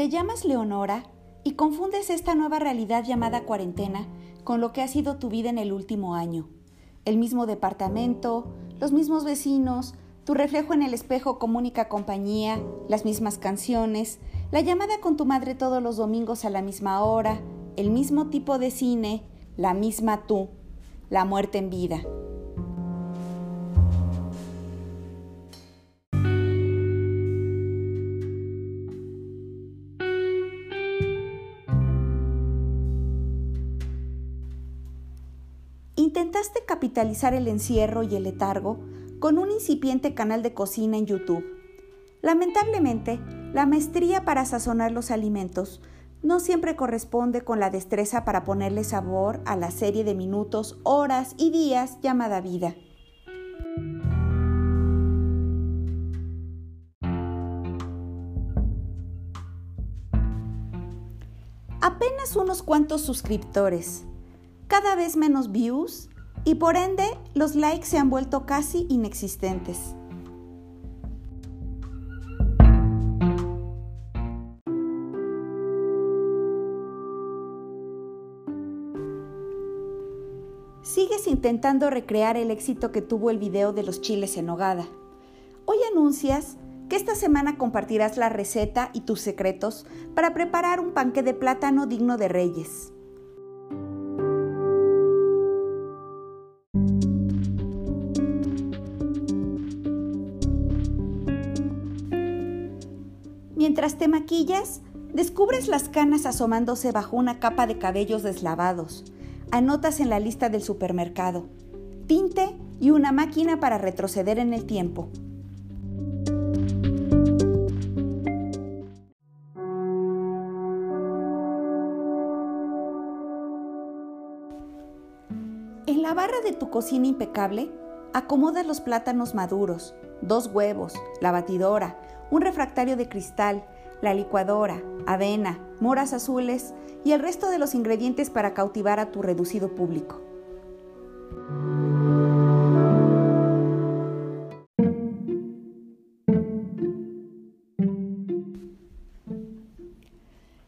Te llamas Leonora y confundes esta nueva realidad llamada cuarentena con lo que ha sido tu vida en el último año. El mismo departamento, los mismos vecinos, tu reflejo en el espejo como única compañía, las mismas canciones, la llamada con tu madre todos los domingos a la misma hora, el mismo tipo de cine, la misma tú, la muerte en vida. Capitalizar el encierro y el letargo con un incipiente canal de cocina en YouTube. Lamentablemente, la maestría para sazonar los alimentos no siempre corresponde con la destreza para ponerle sabor a la serie de minutos, horas y días llamada vida. Apenas unos cuantos suscriptores, cada vez menos views y por ende los likes se han vuelto casi inexistentes. Sigues intentando recrear el éxito que tuvo el video de los chiles en hogada. Hoy anuncias que esta semana compartirás la receta y tus secretos para preparar un panque de plátano digno de reyes. Mientras te maquillas, descubres las canas asomándose bajo una capa de cabellos deslavados. Anotas en la lista del supermercado. Tinte y una máquina para retroceder en el tiempo. En la barra de tu cocina impecable, acomodas los plátanos maduros, dos huevos, la batidora, un refractario de cristal, la licuadora, avena, moras azules y el resto de los ingredientes para cautivar a tu reducido público.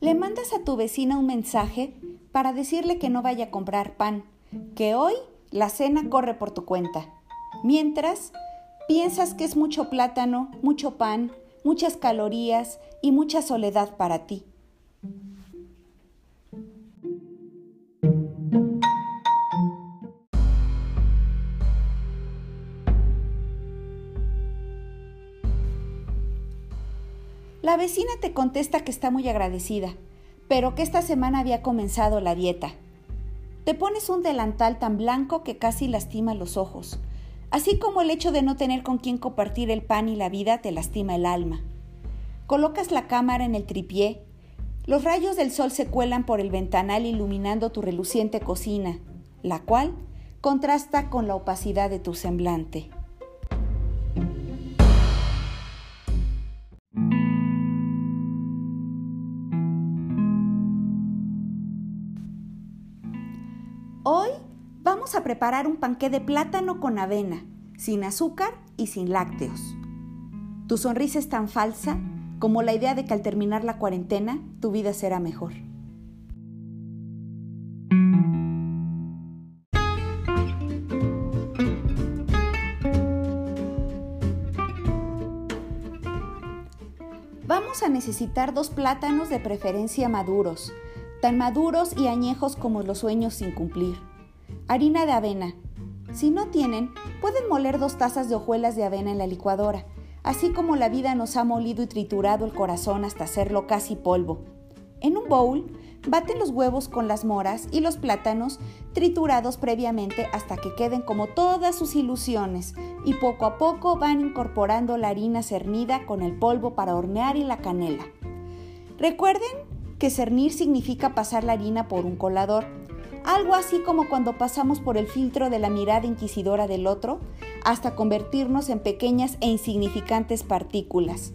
Le mandas a tu vecina un mensaje para decirle que no vaya a comprar pan, que hoy la cena corre por tu cuenta. Mientras, piensas que es mucho plátano, mucho pan, muchas calorías y mucha soledad para ti. La vecina te contesta que está muy agradecida, pero que esta semana había comenzado la dieta. Te pones un delantal tan blanco que casi lastima los ojos, así como el hecho de no tener con quien compartir el pan y la vida te lastima el alma. Colocas la cámara en el tripié, los rayos del sol se cuelan por el ventanal iluminando tu reluciente cocina, la cual contrasta con la opacidad de tu semblante. Preparar un panqué de plátano con avena, sin azúcar y sin lácteos. Tu sonrisa es tan falsa como la idea de que al terminar la cuarentena tu vida será mejor. Vamos a necesitar dos plátanos de preferencia maduros, tan maduros y añejos como los sueños sin cumplir Harina de avena. Si no tienen, pueden moler dos tazas de hojuelas de avena en la licuadora, así como la vida nos ha molido y triturado el corazón hasta hacerlo casi polvo. En un bowl, baten los huevos con las moras y los plátanos triturados previamente hasta que queden como todas sus ilusiones y poco a poco van incorporando la harina cernida con el polvo para hornear y la canela. Recuerden que cernir significa pasar la harina por un colador algo así como cuando pasamos por el filtro de la mirada inquisidora del otro hasta convertirnos en pequeñas e insignificantes partículas.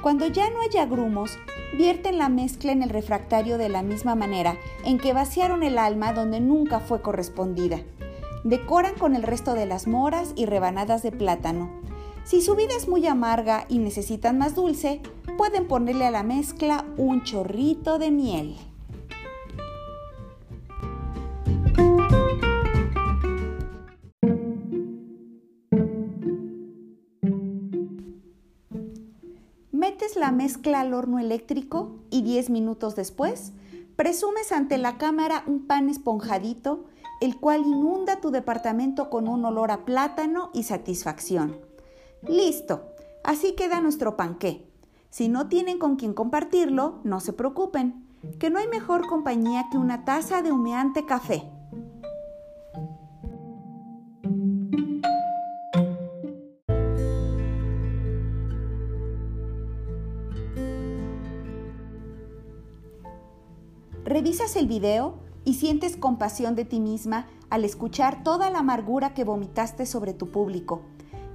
Cuando ya no haya grumos, vierten la mezcla en el refractario de la misma manera en que vaciaron el alma donde nunca fue correspondida. Decoran con el resto de las moras y rebanadas de plátano. Si su vida es muy amarga y necesitan más dulce, pueden ponerle a la mezcla un chorrito de miel. Mezcla al horno eléctrico y 10 minutos después presumes ante la cámara un pan esponjadito, el cual inunda tu departamento con un olor a plátano y satisfacción. Listo, así queda nuestro panqué. Si no tienen con quien compartirlo, no se preocupen, que no hay mejor compañía que una taza de humeante café. Revisas el video y sientes compasión de ti misma al escuchar toda la amargura que vomitaste sobre tu público,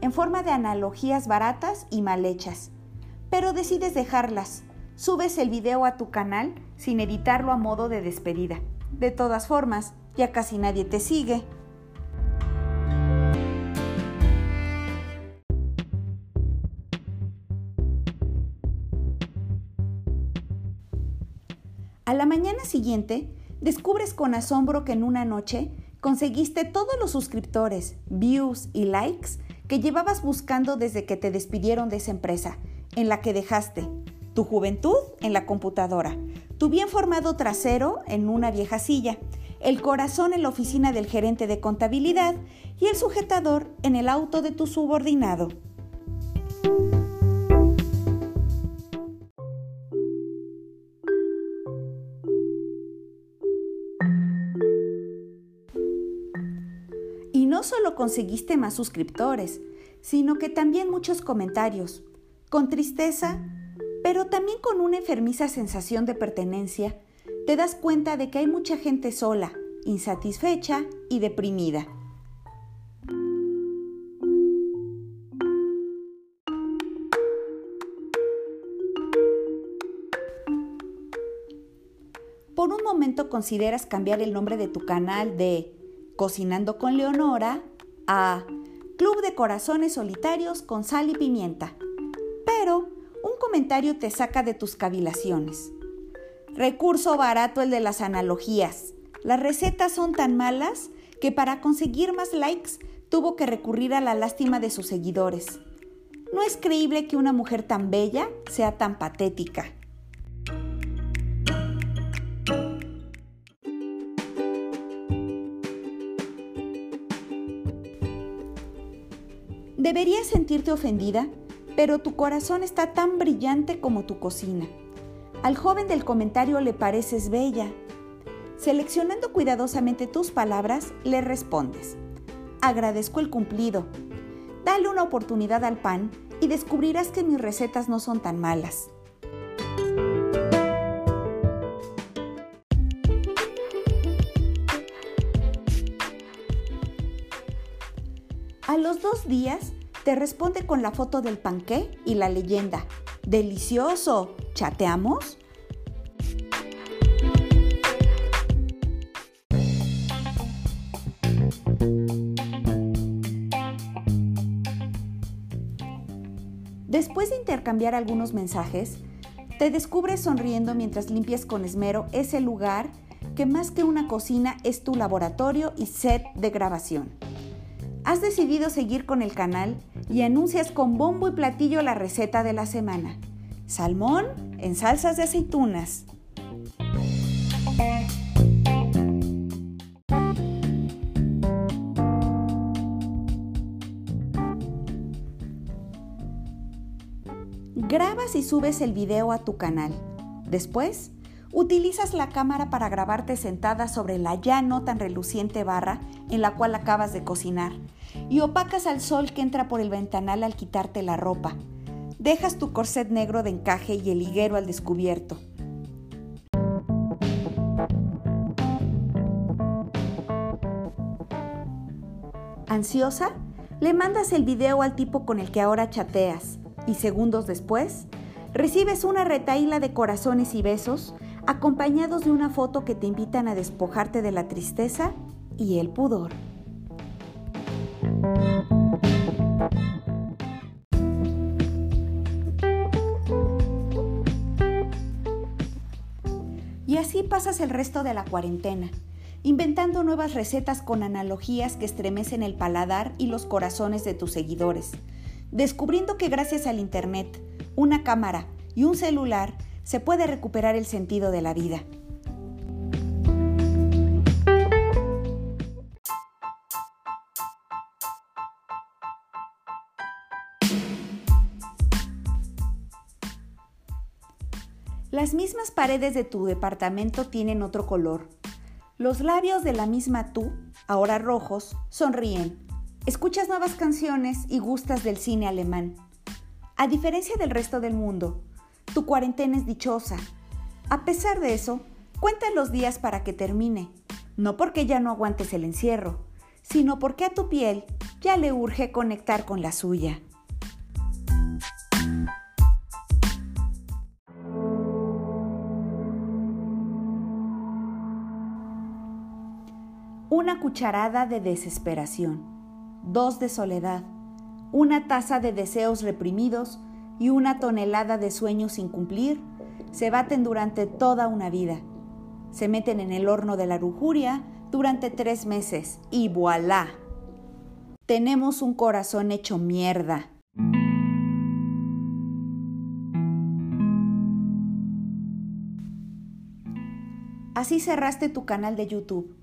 en forma de analogías baratas y mal hechas pero decides dejarlas. Subes el video a tu canal sin editarlo a modo de despedida. De todas formas, ya casi nadie te sigue. A la mañana siguiente, descubres con asombro que en una noche conseguiste todos los suscriptores, views y likes que llevabas buscando desde que te despidieron de esa empresa en la que dejaste tu juventud en la computadora, tu bien formado trasero en una vieja silla, el corazón en la oficina del gerente de contabilidad y el sujetador en el auto de tu subordinado. Conseguiste más suscriptores, sino que también muchos comentarios, con tristeza, pero también con una enfermiza sensación de pertenencia, te das cuenta de que hay mucha gente sola, insatisfecha y deprimida. Por un momento consideras cambiar el nombre de tu canal de Cocinando con Leonora a Club de Corazones Solitarios con Sal y Pimienta pero un comentario te saca de tus cavilaciones. Recurso barato el de las analogías. Las recetas son tan malas que para conseguir más likes tuvo que recurrir a la lástima de sus seguidores. No es creíble que una mujer tan bella sea tan patética. ¿Deberías sentirte ofendida? pero tu corazón está tan brillante como tu cocina. Al joven del comentario le pareces bella. Seleccionando cuidadosamente tus palabras, le respondes, agradezco el cumplido. Dale una oportunidad al pan y descubrirás que mis recetas no son tan malas. A los dos días te responde con la foto del panqué y la leyenda. ¡Delicioso! ¿Chateamos? Después de intercambiar algunos mensajes, te descubres sonriendo mientras limpias con esmero ese lugar que más que una cocina es tu laboratorio y set de grabación. Has decidido seguir con el canal y anuncias con bombo y platillo la receta de la semana. Salmón en salsas de aceitunas. Grabas y subes el video a tu canal. Después, utilizas la cámara para grabarte sentada sobre la ya no tan reluciente barra en la cual acabas de cocinar y opacas al sol que entra por el ventanal al quitarte la ropa. Dejas tu corset negro de encaje y el higuero al descubierto. Ansiosa, le mandas el video al tipo con el que ahora chateas y segundos después, recibes una retaíla de corazones y besos acompañados de una foto que te invitan a despojarte de la tristeza y el pudor. Y así pasas el resto de la cuarentena, inventando nuevas recetas con analogías que estremecen el paladar y los corazones de tus seguidores, descubriendo que gracias al Internet, una cámara y un celular se puede recuperar el sentido de la vida. Las mismas paredes de tu departamento tienen otro color. Los labios de la misma tú, ahora rojos, sonríen. Escuchas nuevas canciones y gustas del cine alemán. A diferencia del resto del mundo, tu cuarentena es dichosa. A pesar de eso, cuenta los días para que termine. No porque ya no aguantes el encierro, sino porque a tu piel ya le urge conectar con la suya. una cucharada de desesperación, dos de soledad, una taza de deseos reprimidos y una tonelada de sueños sin cumplir se baten durante toda una vida. Se meten en el horno de la lujuria durante tres meses y voilà. Tenemos un corazón hecho mierda. Así cerraste tu canal de YouTube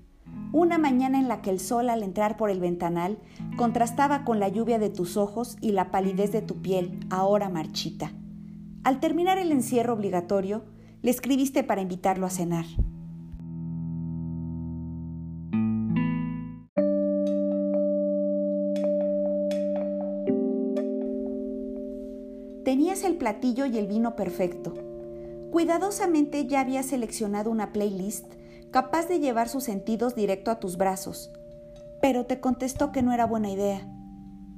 una mañana en la que el sol al entrar por el ventanal contrastaba con la lluvia de tus ojos y la palidez de tu piel, ahora marchita. Al terminar el encierro obligatorio, le escribiste para invitarlo a cenar. Tenías el platillo y el vino perfecto. Cuidadosamente ya habías seleccionado una playlist capaz de llevar sus sentidos directo a tus brazos, pero te contestó que no era buena idea,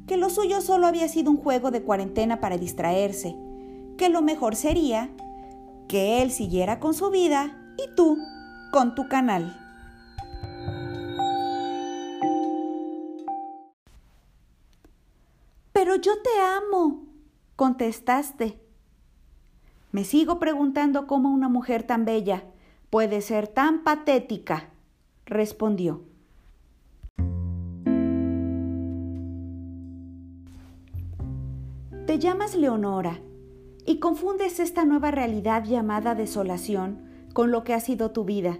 que lo suyo solo había sido un juego de cuarentena para distraerse, que lo mejor sería que él siguiera con su vida y tú con tu canal. Pero yo te amo, contestaste. Me sigo preguntando cómo una mujer tan bella puede ser tan patética? respondió. Te llamas Leonora y confundes esta nueva realidad llamada desolación con lo que ha sido tu vida.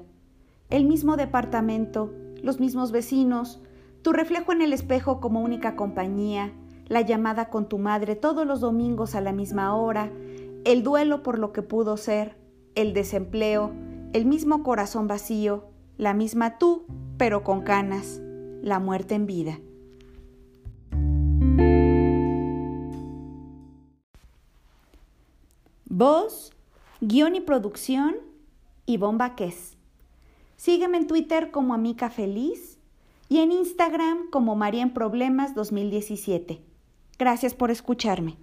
El mismo departamento, los mismos vecinos, tu reflejo en el espejo como única compañía, la llamada con tu madre todos los domingos a la misma hora, el duelo por lo que pudo ser, el desempleo, el mismo corazón vacío, la misma tú, pero con canas, la muerte en vida. Voz, guion y producción, Ivonne es. Sígueme en Twitter como Amica Feliz y en Instagram como María en Problemas 2017. Gracias por escucharme.